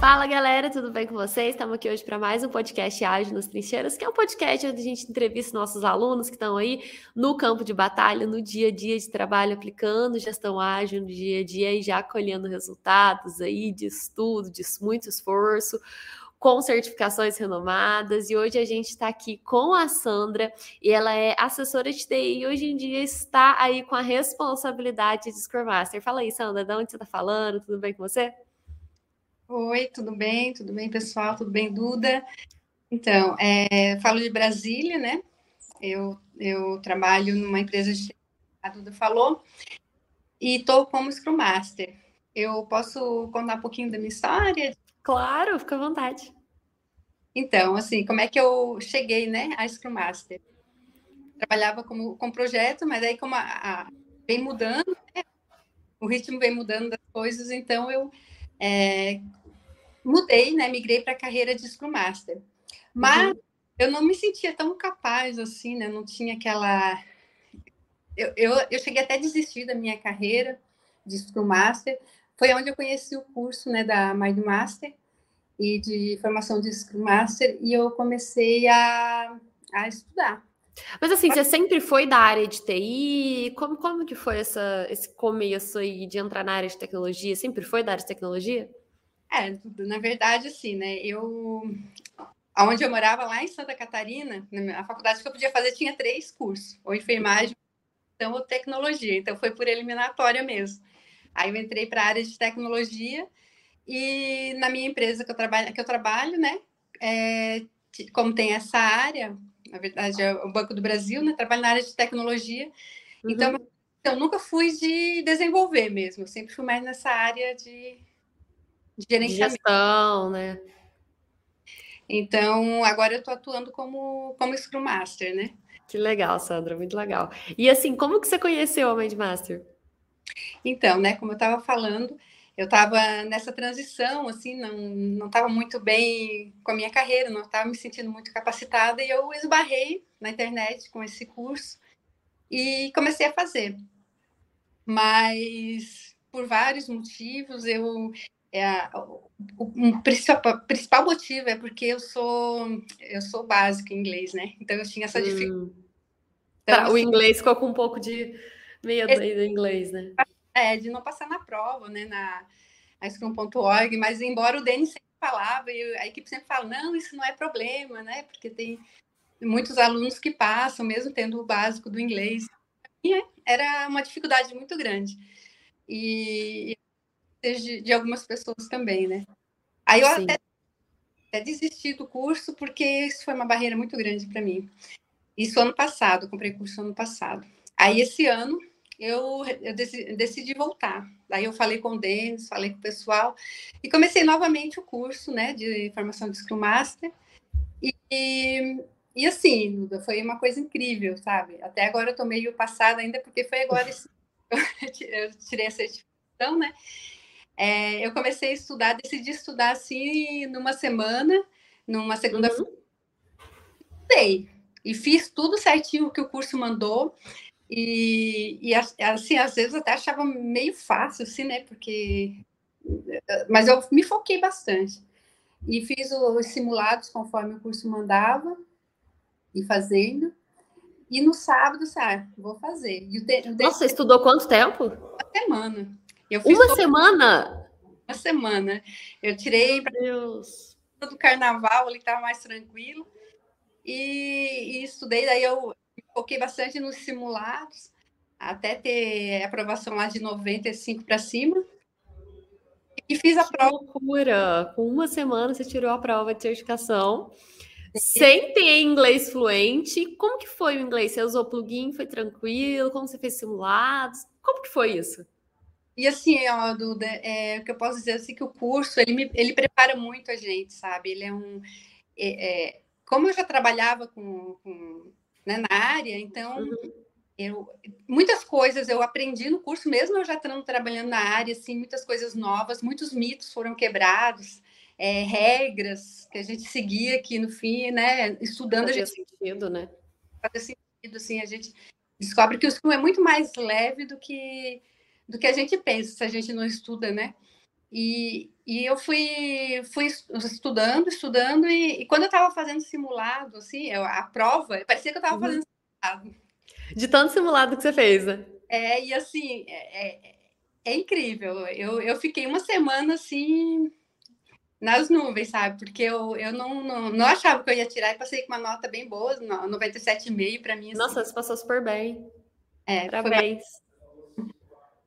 Fala galera, tudo bem com vocês? Estamos aqui hoje para mais um podcast Ágil nas Trincheiras, que é um podcast onde a gente entrevista nossos alunos que estão aí no campo de batalha, no dia a dia de trabalho, aplicando gestão ágil no dia a dia e já colhendo resultados aí de estudo, de muito esforço com certificações renomadas. E hoje a gente está aqui com a Sandra, e ela é assessora de TI e hoje em dia está aí com a responsabilidade de Scrum Master. Fala aí, Sandra, de onde você está falando? Tudo bem com você? Oi, tudo bem? Tudo bem, pessoal? Tudo bem, Duda? Então, é, falo de Brasília, né? Eu, eu trabalho numa empresa de a Duda falou, e estou como Scrum Master. Eu posso contar um pouquinho da minha história? Claro, fica à vontade. Então, assim, como é que eu cheguei, né, a Scrum Master? Trabalhava como, com projeto, mas aí como a, a vem mudando, né? o ritmo vem mudando das coisas, então eu é, mudei, né? Migrei para a carreira de Scrum Master. Mas uhum. eu não me sentia tão capaz assim, né? Não tinha aquela. Eu, eu, eu cheguei até a desistir da minha carreira de Scrum Master. Foi onde eu conheci o curso né, da Mind Master e de formação de Scrum Master e eu comecei a, a estudar. Mas assim, você sempre foi da área de TI? Como, como que foi essa, esse começo aí de entrar na área de tecnologia? Sempre foi da área de tecnologia? É, na verdade, assim, né? Eu, aonde eu morava lá em Santa Catarina, a faculdade que eu podia fazer tinha três cursos, ou enfermagem, então ou tecnologia. Então foi por eliminatória mesmo. Aí eu entrei para a área de tecnologia e na minha empresa que eu trabalho, que eu trabalho, né? É, como tem essa área, na verdade é o Banco do Brasil, né? Trabalho na área de tecnologia. Então, uhum. Então eu nunca fui de desenvolver mesmo, eu sempre fui mais nessa área de gerenciamento. Gestão, né? Então, agora eu estou atuando como, como Scrum Master, né? Que legal, Sandra, muito legal. E assim, como que você conheceu o Mind Master? Então, né, como eu estava falando, eu estava nessa transição, assim, não estava muito bem com a minha carreira, não estava me sentindo muito capacitada, e eu esbarrei na internet com esse curso e comecei a fazer. Mas, por vários motivos, eu é, o, o principal, principal, motivo é porque eu sou eu sou básico em inglês, né? Então eu tinha essa dificuldade. Hum. Então, tá, assim, o inglês ficou com um pouco de medo aí do inglês, né? É, de não passar na prova, né? Na, na Scrum.org, mas embora o Denis sempre falava, e a equipe sempre fala, não, isso não é problema, né? Porque tem muitos alunos que passam, mesmo tendo o básico do inglês. E é, era uma dificuldade muito grande. E de, de algumas pessoas também, né? Aí eu até, até, desisti do curso porque isso foi uma barreira muito grande para mim. Isso ano passado, comprei curso ano passado. Aí esse ano eu, eu decidi, decidi, voltar. Daí eu falei com o Denis, falei com o pessoal e comecei novamente o curso, né, de formação de Scrum Master. E, e, assim, foi uma coisa incrível, sabe? Até agora eu tô meio passada ainda porque foi agora esse, eu tirei a certificação, né? É, eu comecei a estudar, decidi estudar assim numa semana, numa segunda-feira. Uhum. E fiz tudo certinho que o curso mandou. E, e assim, às vezes até achava meio fácil, assim, né? Porque. Mas eu me foquei bastante. E fiz os simulados conforme o curso mandava, e fazendo. E no sábado, sabe, ah, vou fazer. E o te... Nossa, estudou quanto tempo? Uma semana. Uma semana? Uma semana. Eu tirei para do carnaval, ali estava mais tranquilo. E, e, estudei, daí eu foquei bastante nos simulados, até ter aprovação lá de 95 para cima. E fiz a que prova. loucura! Com uma semana você tirou a prova de certificação. Sem ter inglês fluente, como que foi o inglês? Você usou plugin, foi tranquilo? Como você fez simulados? Como que foi isso? E assim, ó, Duda, é, o que eu posso dizer assim que o curso ele, me, ele prepara muito a gente, sabe? Ele é um. É, é, como eu já trabalhava com, com né, na área, então uhum. eu, muitas coisas eu aprendi no curso, mesmo eu já estando trabalhando na área, assim, muitas coisas novas, muitos mitos foram quebrados, é, regras que a gente seguia aqui no fim, né? Estudando Fazia a gente. sentido, né? Sentido, assim, a gente descobre que o Scrum é muito mais leve do que do que a gente pensa se a gente não estuda, né? E, e eu fui, fui estudando, estudando, e, e quando eu estava fazendo simulado, assim, eu, a prova, parecia que eu estava uhum. fazendo simulado. De tanto simulado que você fez, né? É, e assim, é, é, é incrível. Eu, eu fiquei uma semana assim nas nuvens, sabe? Porque eu, eu não, não, não achava que eu ia tirar e passei com uma nota bem boa, 97,5 para mim. Assim. Nossa, você passou super bem. É, Parabéns.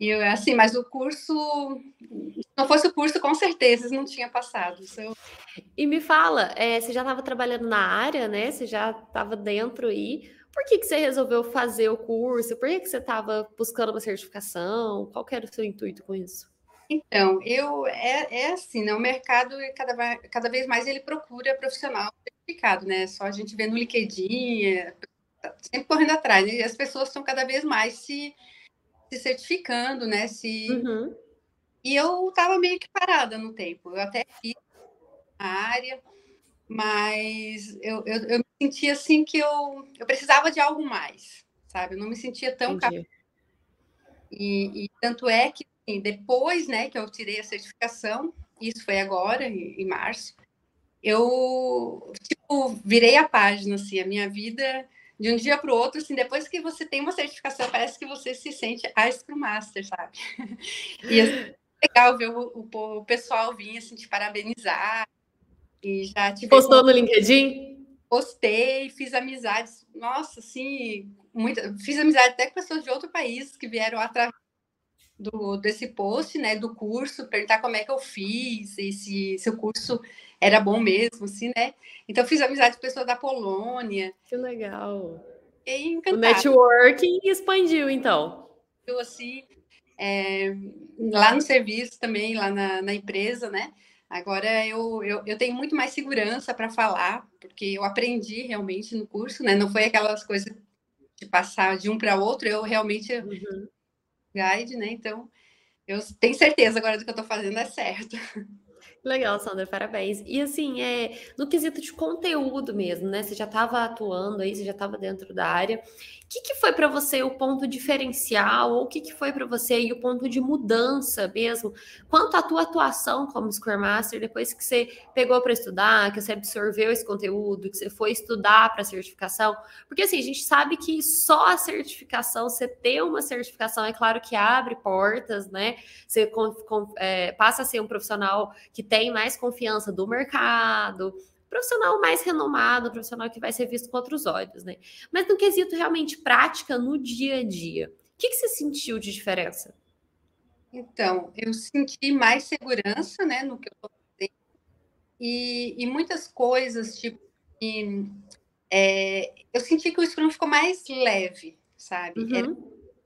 E assim, mas o curso, se não fosse o curso, com certeza não tinha passado. Eu... E me fala, é, você já estava trabalhando na área, né? Você já estava dentro aí. Por que, que você resolveu fazer o curso? Por que, que você estava buscando uma certificação? Qual era o seu intuito com isso? Então, eu é, é assim, né? O mercado cada, cada vez mais ele procura profissional certificado, né? Só a gente vê no LinkedIn, é, sempre correndo atrás, né? E as pessoas estão cada vez mais se se certificando, né? Se... Uhum. E eu estava meio que parada no tempo. Eu até fiz a área, mas eu, eu, eu, me sentia assim que eu, eu precisava de algo mais, sabe? Eu não me sentia tão capaz. E, e, tanto é que assim, depois, né, que eu tirei a certificação, isso foi agora, em, em março, eu tipo, virei a página, assim, a minha vida de um dia para o outro, assim, depois que você tem uma certificação, parece que você se sente a Scrum Master, sabe? E assim, é legal ver o, o, o, pessoal vir assim, te parabenizar. E já tive. Postou no LinkedIn? Postei, fiz amizades. Nossa, assim, muita, fiz amizade até com pessoas de outro país que vieram através do, desse post, né, do curso, perguntar como é que eu fiz, e se, se o curso era bom mesmo, assim, né? Então, fiz amizade com pessoas da Polônia. Que legal. E o networking expandiu, então. Eu, assim, é, lá no serviço também, lá na, na empresa, né? Agora eu, eu, eu, tenho muito mais segurança para falar, porque eu aprendi realmente no curso, né? Não foi aquelas coisas de passar de um para outro, eu realmente uhum. guide, né? Então, eu tenho certeza agora do que eu estou fazendo é certo. Legal, Sandra, parabéns. E assim, é no quesito de conteúdo mesmo, né? Você já estava atuando aí, você já estava dentro da área que, que foi para você o ponto diferencial, ou o que, que foi para você o ponto de mudança mesmo, quanto à tua atuação como Scrum Master, depois que você pegou para estudar, que você absorveu esse conteúdo, que você foi estudar para certificação? Porque assim, a gente sabe que só a certificação, você ter uma certificação, é claro que abre portas, né? Você com, com, é, passa a ser um profissional que tem mais confiança do mercado, profissional mais renomado, profissional que vai ser visto com outros olhos, né? Mas no quesito realmente prática no dia a dia, o que, que você sentiu de diferença? Então, eu senti mais segurança, né, no que eu estou fazendo, e, e, muitas coisas, tipo, e, é, eu senti que o Scrum ficou mais leve, sabe? Uhum. Era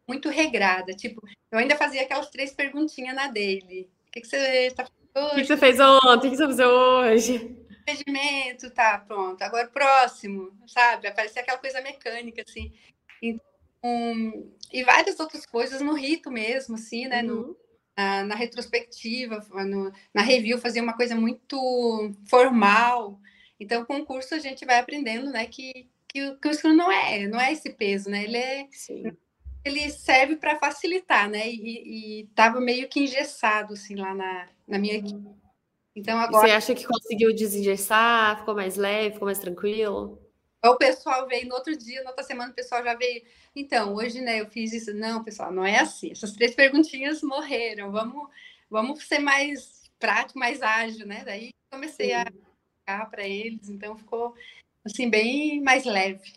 muito regrada, tipo, eu ainda fazia aquelas três perguntinhas na dele. O que, que você está fazendo hoje? O que, que você fez ontem? O que você fez hoje? Procedimento, tá, pronto. Agora, próximo, sabe? Aparecer aquela coisa mecânica, assim. Então, e várias outras coisas no rito mesmo, assim, né? Uhum. No, na, na, retrospectiva, no, na review, fazer uma coisa muito formal. Então, com o curso, a gente vai aprendendo, né? Que, que, que o Scrum não é, não é esse peso, né? Ele é... Ele serve para facilitar, né? E, estava meio que engessado, assim, lá na, na minha equipe. Uhum. Então agora. Você acha que conseguiu desengessar, ficou mais leve, ficou mais tranquilo? O pessoal veio no outro dia, na outra semana, o pessoal já veio. Então, hoje, né, eu fiz isso. Não, pessoal, não é assim. Essas três perguntinhas morreram. Vamos, vamos ser mais prático, mais ágil, né? Daí comecei Sim. a para eles, então ficou assim bem mais leve.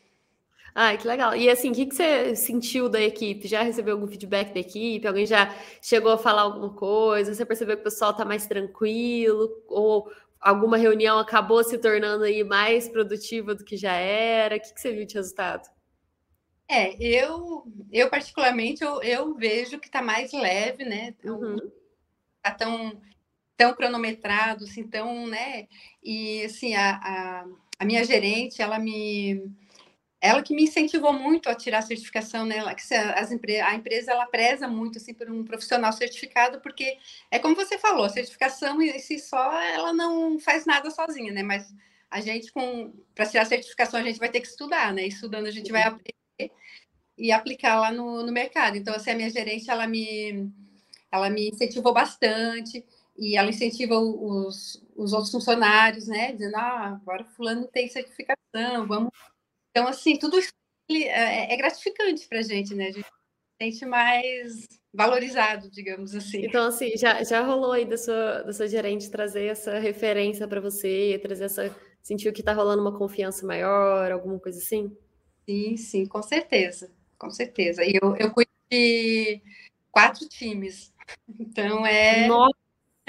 Ai, que legal. E assim, o que, que você sentiu da equipe? Já recebeu algum feedback da equipe? Alguém já chegou a falar alguma coisa? Você percebeu que o pessoal está mais tranquilo? Ou alguma reunião acabou se tornando aí mais produtiva do que já era? O que, que você viu de resultado? É, eu, eu particularmente, eu, eu vejo que está mais leve, né? Uhum. Tá tão, tão cronometrado, assim, tão, né? E, assim, a, a, a minha gerente, ela me ela que me incentivou muito a tirar a certificação, né? Ela, que as, a empresa ela preza muito assim por um profissional certificado, porque é como você falou, a certificação em si só ela não faz nada sozinha, né? Mas a gente com para tirar a certificação a gente vai ter que estudar, né? Estudando a gente vai uhum. aprender e aplicar lá no, no mercado. Então assim, a minha gerente ela me ela me incentivou bastante e ela incentiva os, os outros funcionários, né? Dizendo, ah, agora fulano tem certificação, vamos. Então, assim, tudo isso é, é gratificante para a gente, né? A gente se sente mais valorizado, digamos assim. Então, assim, já, já rolou aí da sua, da sua gerente trazer essa referência para você, trazer essa. Sentiu que está rolando uma confiança maior, alguma coisa assim? Sim, sim, com certeza, com certeza. E eu, eu cuido de quatro times. Então é. Nossa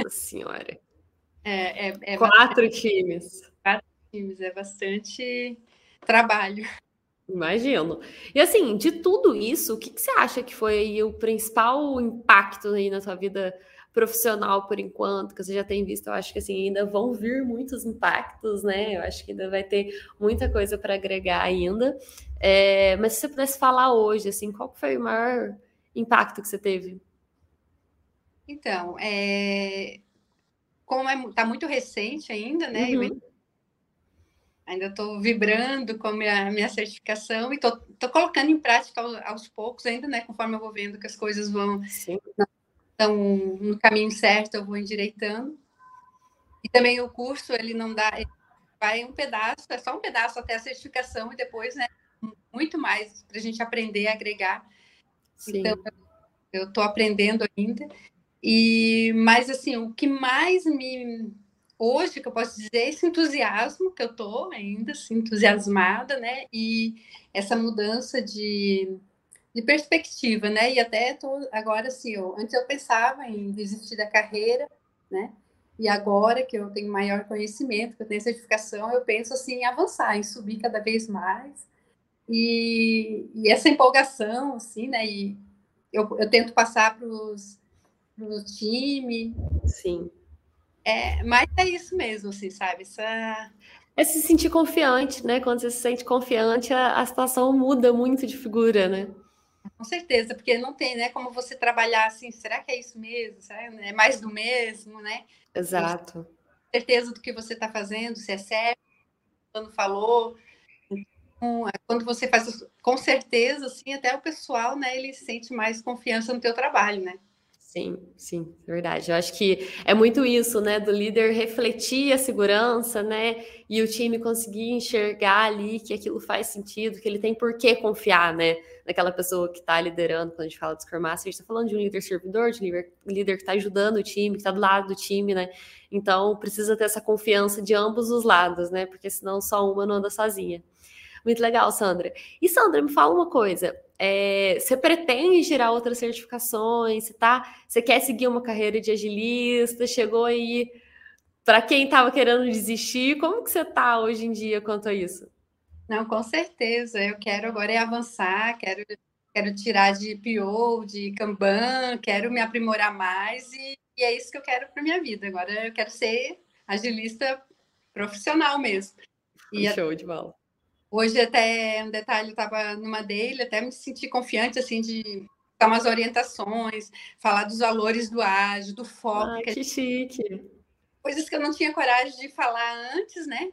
Senhora! É, é, é quatro bastante... times. Quatro times, é bastante trabalho. Imagino. E assim, de tudo isso, o que, que você acha que foi o principal impacto aí na sua vida profissional por enquanto, que você já tem visto, eu acho que assim, ainda vão vir muitos impactos, né? Eu acho que ainda vai ter muita coisa para agregar ainda. É, mas se você pudesse falar hoje, assim, qual foi o maior impacto que você teve? Então, é... como está é, muito recente ainda, né? Uhum ainda estou vibrando com a minha, minha certificação e estou colocando em prática aos, aos, poucos ainda, né? Conforme eu vou vendo que as coisas vão estão no caminho certo, eu vou endireitando. E também o curso, ele não dá, ele vai um pedaço, é só um pedaço até a certificação e depois, né? Muito mais para a gente aprender a agregar. Sim. Então, eu estou aprendendo ainda. E, mas, assim, o que mais me hoje que eu posso dizer esse entusiasmo que eu tô ainda assim, entusiasmada, né? E essa mudança de, de perspectiva, né? E até tô agora assim, eu, antes eu pensava em desistir da carreira, né? E agora que eu tenho maior conhecimento, que eu tenho certificação, eu penso assim em avançar, em subir cada vez mais. E, e essa empolgação, assim, né? E eu, eu tento passar para o time. Sim é, mas é isso mesmo, assim, sabe? Essa... É se sentir confiante, né? Quando você se sente confiante, a, a situação muda muito de figura, né? Com certeza, porque não tem, né, como você trabalhar assim, será que é isso mesmo? Será, é mais do mesmo, né? Exato. certeza do que você está fazendo, se é certo, quando falou. Então, é, quando você faz com certeza, assim, até o pessoal, né, ele sente mais confiança no teu trabalho, né? Sim, sim, verdade. Eu acho que é muito isso, né, do líder refletir a segurança, né, e o time conseguir enxergar ali que aquilo faz sentido, que ele tem por que confiar, né, naquela pessoa que está liderando. Quando a gente fala de Scrum Master, a gente está falando de um líder servidor, de um líder, líder que está ajudando o time, que está do lado do time, né. Então precisa ter essa confiança de ambos os lados, né, porque senão só uma não anda sozinha. Muito legal, Sandra. E Sandra, me fala uma coisa. É, você pretende tirar outras certificações? Você, tá, você quer seguir uma carreira de agilista? Chegou aí para quem estava querendo desistir? Como que você está hoje em dia quanto a isso? Não, com certeza. Eu quero agora é avançar, quero, quero tirar de PO, de Kanban, quero me aprimorar mais e, e é isso que eu quero para minha vida. Agora eu quero ser agilista profissional mesmo. E Show de bola. Hoje até um detalhe, eu estava numa dele, até me senti confiante assim de dar umas orientações, falar dos valores do ágil, do foco. Ai, que, que chique. Coisas que eu não tinha coragem de falar antes, né?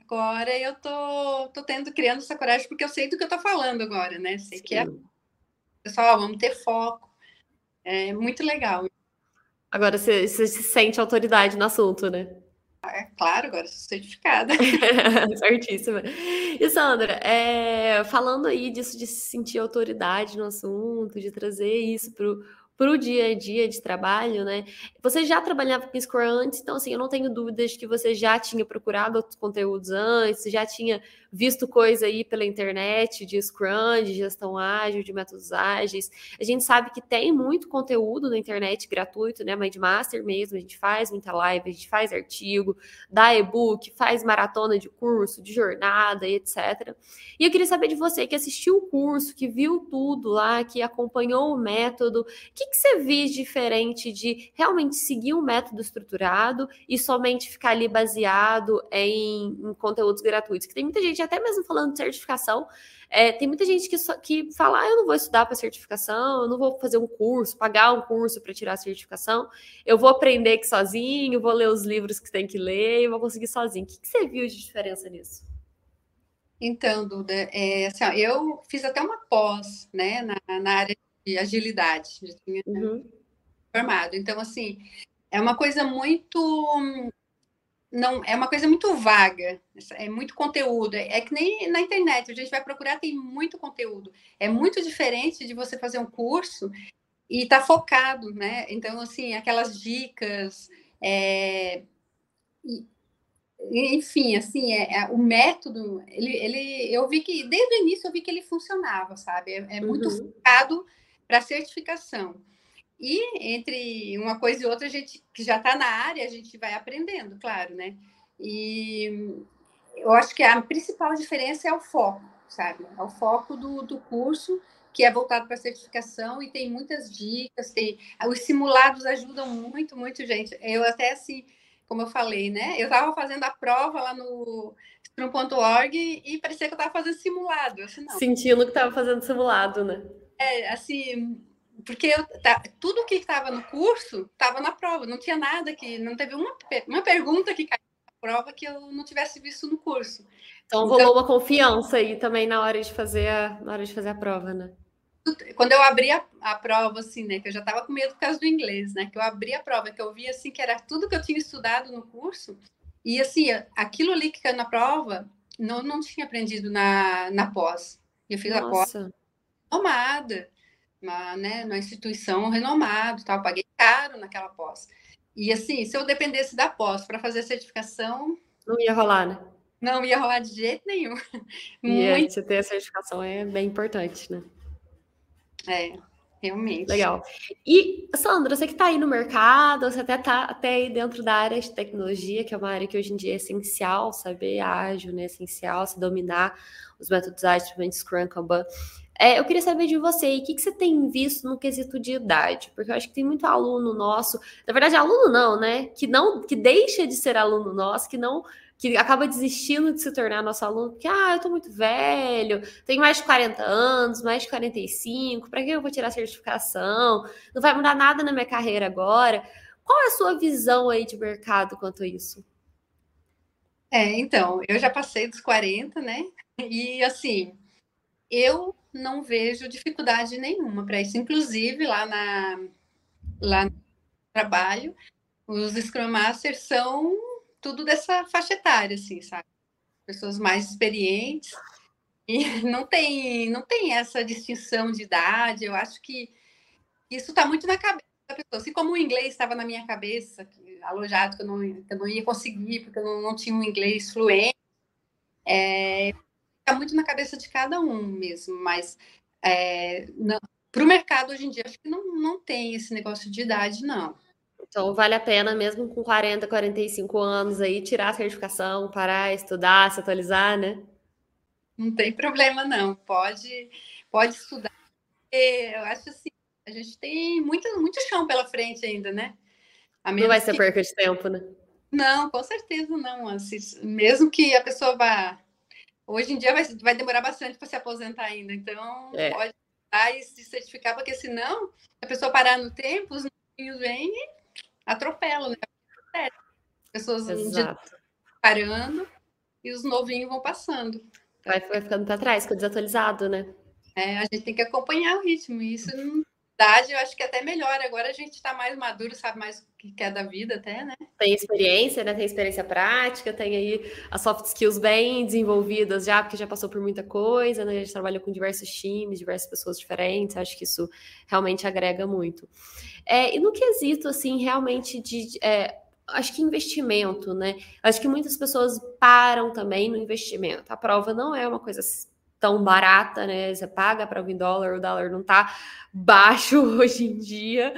Agora eu tô, tô tendo, criando essa coragem porque eu sei do que eu tô falando agora, né? Sei Sim. que é. Pessoal, vamos ter foco. É muito legal. Agora você, você se sente autoridade no assunto, né? É claro, agora sou certificada. Certíssima. E Sandra, é, falando aí disso de se sentir autoridade no assunto, de trazer isso para o dia a dia de trabalho, né? Você já trabalhava com Scrum antes, então assim, eu não tenho dúvidas que você já tinha procurado outros conteúdos antes, já tinha visto coisa aí pela internet de Scrum, de gestão ágil, de métodos ágeis. A gente sabe que tem muito conteúdo na internet gratuito, né? Mindmaster mesmo, a gente faz muita live, a gente faz artigo, dá e-book, faz maratona de curso, de jornada e etc. E eu queria saber de você que assistiu o curso, que viu tudo lá, que acompanhou o método, que que, que você viu diferente de realmente seguir um método estruturado e somente ficar ali baseado em, em conteúdos gratuitos? Que tem muita gente, até mesmo falando de certificação, é, tem muita gente que, só, que fala, ah, eu não vou estudar para certificação, eu não vou fazer um curso, pagar um curso para tirar a certificação, eu vou aprender aqui sozinho, vou ler os livros que tem que ler e vou conseguir sozinho. O que, que você viu de diferença nisso? Então, Duda, é, assim, ó, eu fiz até uma pós né, na, na área de agilidade, já tinha uhum. formado. Então, assim, é uma coisa muito não é uma coisa muito vaga, é muito conteúdo. É que nem na internet, a gente vai procurar, tem muito conteúdo. É muito diferente de você fazer um curso e estar tá focado, né? Então, assim, aquelas dicas, é... enfim, assim, é, é, o método, ele, ele, eu vi que desde o início eu vi que ele funcionava, sabe? É, é muito uhum. focado para certificação. E entre uma coisa e outra, a gente que já está na área, a gente vai aprendendo, claro, né? E eu acho que a principal diferença é o foco, sabe? É o foco do, do curso, que é voltado para certificação e tem muitas dicas, tem os simulados ajudam muito, muito, gente. Eu até assim, como eu falei, né? Eu estava fazendo a prova lá no Scrum.org e parecia que eu estava fazendo simulado. Sentindo que estava fazendo simulado, né? É, assim, porque eu, tá, tudo que estava no curso estava na prova, não tinha nada que, não teve uma, uma pergunta que caiu na prova que eu não tivesse visto no curso. Então rolou então, uma confiança aí também na hora de fazer a, na hora de fazer a prova, né? Quando eu abri a, a prova, assim, né, que eu já estava com medo por causa do inglês, né, que eu abri a prova, que eu vi, assim, que era tudo que eu tinha estudado no curso, e, assim, aquilo ali que caiu na prova, não, não tinha aprendido na, na pós. Eu fiz Nossa. a pós tomada uma, né, numa instituição renomada, tal, paguei caro naquela pós. E assim, se eu dependesse da pós para fazer a certificação, não ia rolar, né? Não ia rolar de jeito nenhum. E Muito... você ter a certificação é bem importante, né? É, realmente. Legal. E, Sandra, você que está aí no mercado, você até está até aí dentro da área de tecnologia, que é uma área que hoje em dia é essencial, saber ágil, né? É essencial, se dominar os métodos ágeis, Scrum, Kanban. É, eu queria saber de você, o que, que você tem visto no quesito de idade? Porque eu acho que tem muito aluno nosso, na verdade, aluno não, né? Que não, que deixa de ser aluno nosso, que não, que acaba desistindo de se tornar nosso aluno, porque ah, eu tô muito velho, tenho mais de 40 anos, mais de 45, para que eu vou tirar certificação? Não vai mudar nada na minha carreira agora. Qual é a sua visão aí de mercado quanto a isso? É, então, eu já passei dos 40, né? E assim, eu não vejo dificuldade nenhuma para isso. Inclusive, lá, na, lá no trabalho, os Scrum Masters são tudo dessa faixa etária, assim, sabe? Pessoas mais experientes. E não tem, não tem essa distinção de idade. Eu acho que isso está muito na cabeça da pessoa. Assim como o inglês estava na minha cabeça, alojado, que eu não, que eu não ia conseguir, porque eu não, não tinha um inglês fluente, é, fica muito na cabeça de cada um mesmo, mas é, para o mercado hoje em dia, acho que não, não tem esse negócio de idade, não. Então, vale a pena, mesmo com 40, 45 anos, aí, tirar a certificação, parar, estudar, se atualizar, né? Não tem problema, não. Pode, pode estudar. Eu acho assim, a gente tem muito, muito chão pela frente ainda, né? não vai ser que... perca de tempo, né? Não, com certeza não. Assim, mesmo que a pessoa vá Hoje em dia vai, vai demorar bastante para se aposentar ainda, então é. pode e se certificar, porque senão a pessoa parar no tempo, os novinhos vêm e atropelam, né? As pessoas parando e os novinhos vão passando. Vai, vai ficando para trás, fica desatualizado, né? É, a gente tem que acompanhar o ritmo, e isso não idade, eu acho que até melhor. Agora a gente está mais maduro, sabe mais o que é da vida, até, né? Tem experiência, né? Tem experiência prática, tem aí as soft skills bem desenvolvidas já, porque já passou por muita coisa, né? A gente trabalhou com diversos times, diversas pessoas diferentes. Acho que isso realmente agrega muito. É, e no quesito, assim, realmente de. É, acho que investimento, né? Acho que muitas pessoas param também no investimento. A prova não é uma coisa tão barata, né? Você paga para vir dólar, o dólar não está baixo hoje em dia.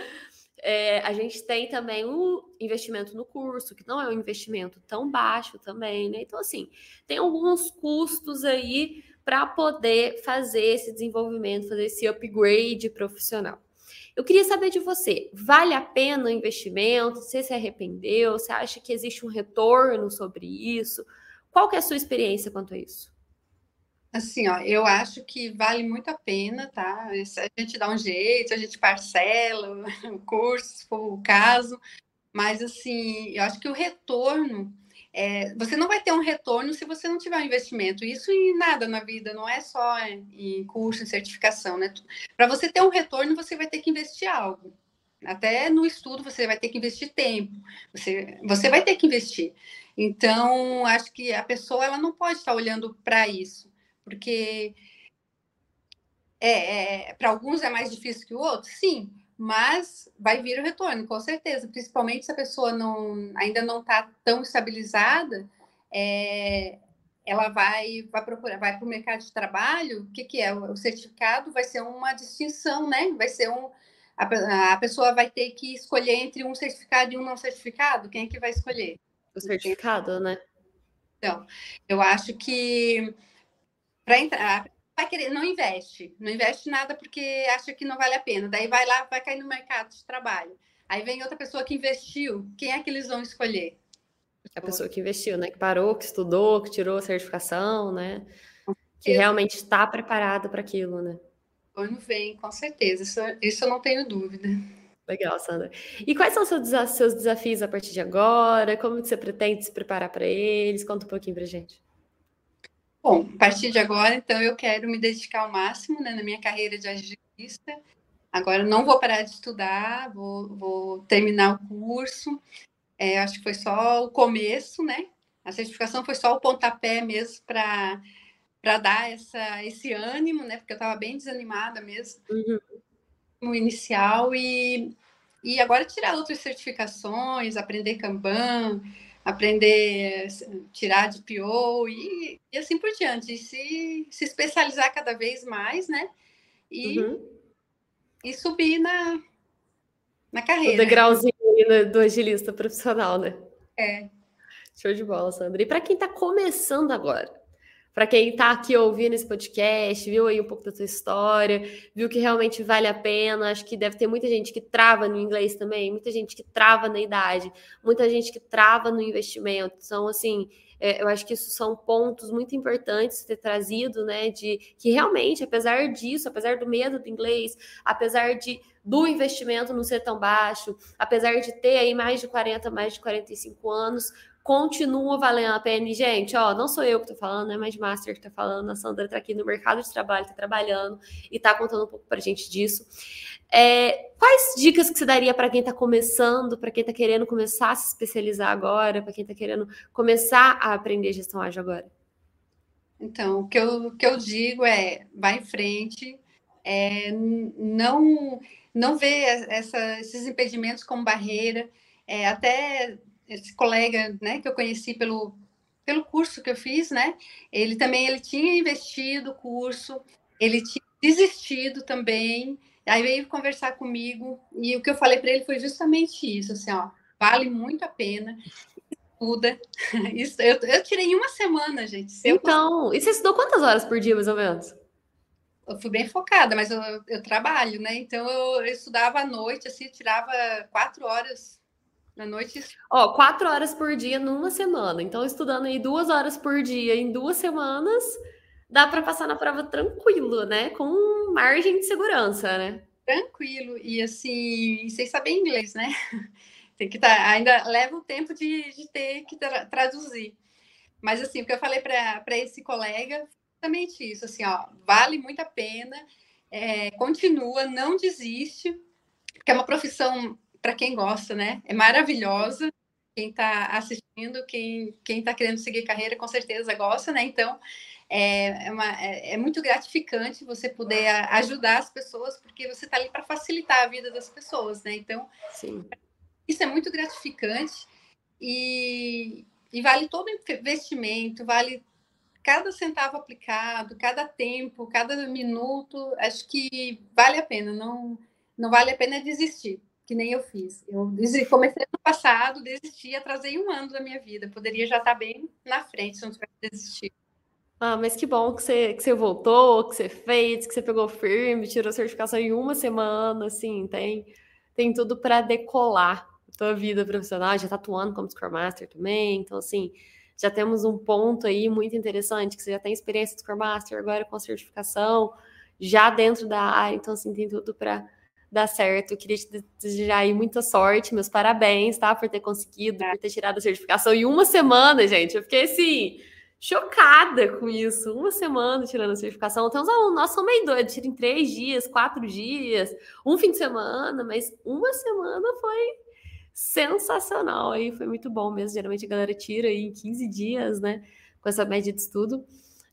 É, a gente tem também o investimento no curso, que não é um investimento tão baixo também, né? Então, assim, tem alguns custos aí para poder fazer esse desenvolvimento, fazer esse upgrade profissional. Eu queria saber de você, vale a pena o investimento? Você se arrependeu? Você acha que existe um retorno sobre isso? Qual que é a sua experiência quanto a isso? Assim, ó, eu acho que vale muito a pena, tá? A gente dá um jeito, a gente parcela o curso, se for o caso, mas assim, eu acho que o retorno, é, você não vai ter um retorno se você não tiver um investimento. Isso em nada na vida, não é só em curso, em certificação, né? Para você ter um retorno, você vai ter que investir algo. Até no estudo você vai ter que investir tempo, você, você vai ter que investir. Então, acho que a pessoa ela não pode estar olhando para isso, porque é, é para alguns é mais difícil que o outro, sim, mas vai vir o retorno, com certeza. Principalmente se a pessoa não, ainda não está tão estabilizada, é, ela vai, vai procurar, vai para o mercado de trabalho. O que, que é? O certificado vai ser uma distinção, né? Vai ser um. A, a pessoa vai ter que escolher entre um certificado e um não certificado. Quem é que vai escolher? O certificado, né? Então, eu acho que para entrar, vai querer, não investe, não investe nada porque acha que não vale a pena. Daí vai lá, vai cair no mercado de trabalho. Aí vem outra pessoa que investiu. Quem é que eles vão escolher? A pessoa que investiu, né? Que parou, que estudou, que tirou a certificação, né? Que realmente está preparado para aquilo, né? Ano vem, com certeza. Isso, isso eu não tenho dúvida. Legal, Sandra. E quais são seus, seus desafios a partir de agora? Como você pretende se preparar para eles? Conta um pouquinho para gente. Bom, a partir de agora, então, eu quero me dedicar ao máximo né, na minha carreira de agilista. Agora, não vou parar de estudar, vou, vou terminar o curso. É, acho que foi só o começo, né? A certificação foi só o pontapé mesmo para para dar essa, esse ânimo, né? Porque eu estava bem desanimada mesmo uhum. no inicial e, e agora tirar outras certificações, aprender Kanban, aprender tirar de PO e, e assim por diante, e se, se especializar cada vez mais, né? E, uhum. e subir na, na carreira. O degrauzinho do agilista profissional, né? É. Show de bola, Sandra. E para quem está começando agora, para quem está aqui ouvindo esse podcast, viu aí um pouco da tua história, viu que realmente vale a pena. Acho que deve ter muita gente que trava no inglês também, muita gente que trava na idade, muita gente que trava no investimento. Então, assim, é, eu acho que isso são pontos muito importantes ter trazido, né? De que realmente, apesar disso, apesar do medo do inglês, apesar de do investimento não ser tão baixo, apesar de ter aí mais de 40, mais de 45 anos, continua valendo a pena. E, gente, ó, não sou eu que tô falando, é mais Master que tá falando, a Sandra tá aqui no mercado de trabalho, tá trabalhando e tá contando um pouco pra gente disso. É, quais dicas que você daria para quem está começando, para quem está querendo começar a se especializar agora, para quem está querendo começar a aprender gestão ágil agora? Então, o que eu, o que eu digo é, vai em frente, é, não não vê essa, esses impedimentos como barreira, é, até esse colega, né, que eu conheci pelo, pelo curso que eu fiz, né, ele também ele tinha investido o curso, ele tinha desistido também, aí veio conversar comigo e o que eu falei para ele foi justamente isso, assim, ó, vale muito a pena, estuda. Isso, eu, eu tirei uma semana, gente. então, e você estudou quantas horas por dia, mais ou menos? Eu fui bem focada, mas eu, eu trabalho, né? Então eu, eu estudava à noite, assim, tirava quatro horas na noite. Ó, quatro horas por dia numa semana. Então, estudando aí duas horas por dia em duas semanas, dá para passar na prova tranquilo, né? Com margem de segurança, né? Tranquilo. E assim, sem saber inglês, né? Tem que estar. Tá, ainda leva o tempo de, de ter que tra traduzir. Mas assim, o que eu falei para esse colega exatamente isso, assim, ó, vale muito a pena, é, continua, não desiste, porque é uma profissão para quem gosta, né? É maravilhosa. Quem está assistindo, quem quem está querendo seguir carreira, com certeza gosta, né? Então é, é, uma, é, é muito gratificante você poder ajudar as pessoas, porque você está ali para facilitar a vida das pessoas, né? Então Sim. isso é muito gratificante e, e vale todo investimento, vale cada centavo aplicado, cada tempo, cada minuto, acho que vale a pena, não, não vale a pena desistir que nem eu fiz. Eu comecei no passado, desisti, atrasei um ano da minha vida. Poderia já estar bem na frente se não tivesse desistido. Ah, mas que bom que você, que você voltou, que você fez, que você pegou firme, tirou certificação em uma semana, assim, tem, tem tudo para decolar a tua vida profissional, já tá atuando como Scrum Master também, então, assim, já temos um ponto aí muito interessante, que você já tem experiência de Scrum Master, agora com certificação, já dentro da área, então, assim, tem tudo para dar certo. Queria te desejar aí muita sorte, meus parabéns, tá? Por ter conseguido, por ter tirado a certificação em uma semana, gente. Eu fiquei assim, chocada com isso. Uma semana tirando a certificação. Tem uns alunos nossos são meio doidos, tiram em três dias, quatro dias, um fim de semana, mas uma semana foi sensacional. Aí foi muito bom mesmo. Geralmente a galera tira aí em 15 dias, né? Com essa média de estudo.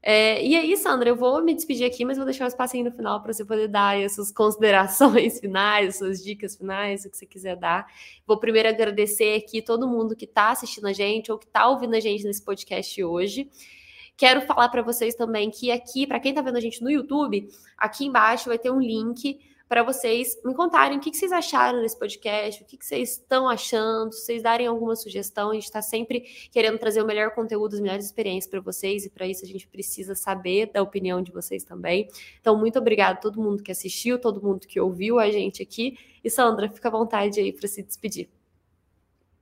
É, e aí, Sandra, eu vou me despedir aqui, mas vou deixar um espacinho no final para você poder dar as suas considerações finais, suas dicas finais, o que você quiser dar. Vou primeiro agradecer aqui todo mundo que está assistindo a gente ou que está ouvindo a gente nesse podcast hoje. Quero falar para vocês também que aqui, para quem está vendo a gente no YouTube, aqui embaixo vai ter um link para vocês me contarem o que, que, vocês acharam desse podcast, o que, que vocês estão achando, se vocês darem alguma sugestão. A gente está sempre querendo trazer o melhor conteúdo, as melhores experiências para vocês, e para isso a gente precisa saber da opinião de vocês também. Então, muito obrigada a todo mundo que assistiu, todo mundo que ouviu a gente aqui. E Sandra, fica à vontade aí para se despedir.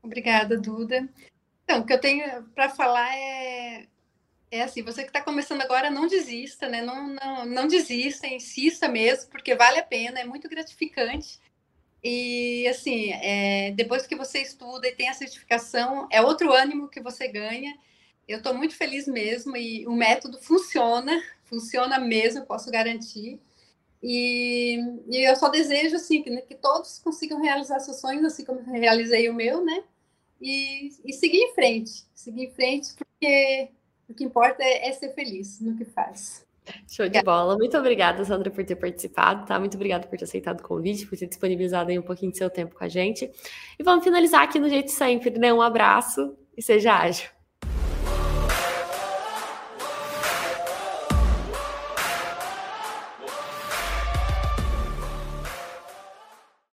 Obrigada, Duda. Então, o que eu tenho para falar é é assim, você que está começando agora, não desista, né? Não, não, não desista, insista mesmo, porque vale a pena, é muito gratificante. E assim, é, depois que você estuda e tem a certificação, é outro ânimo que você ganha. Eu estou muito feliz mesmo e o método funciona, funciona mesmo, posso garantir. E, e eu só desejo assim que, que todos consigam realizar seus sonhos, assim como realizei o meu, né? E, e seguir em frente, seguir em frente, porque o que importa é, é ser feliz no que faz. Show de bola. Muito obrigada, Sandra, por ter participado, tá? Muito obrigada por ter aceitado o convite, por ter disponibilizado aí um pouquinho do seu tempo com a gente. E vamos finalizar aqui no jeito sempre, né? Um abraço e seja ágil.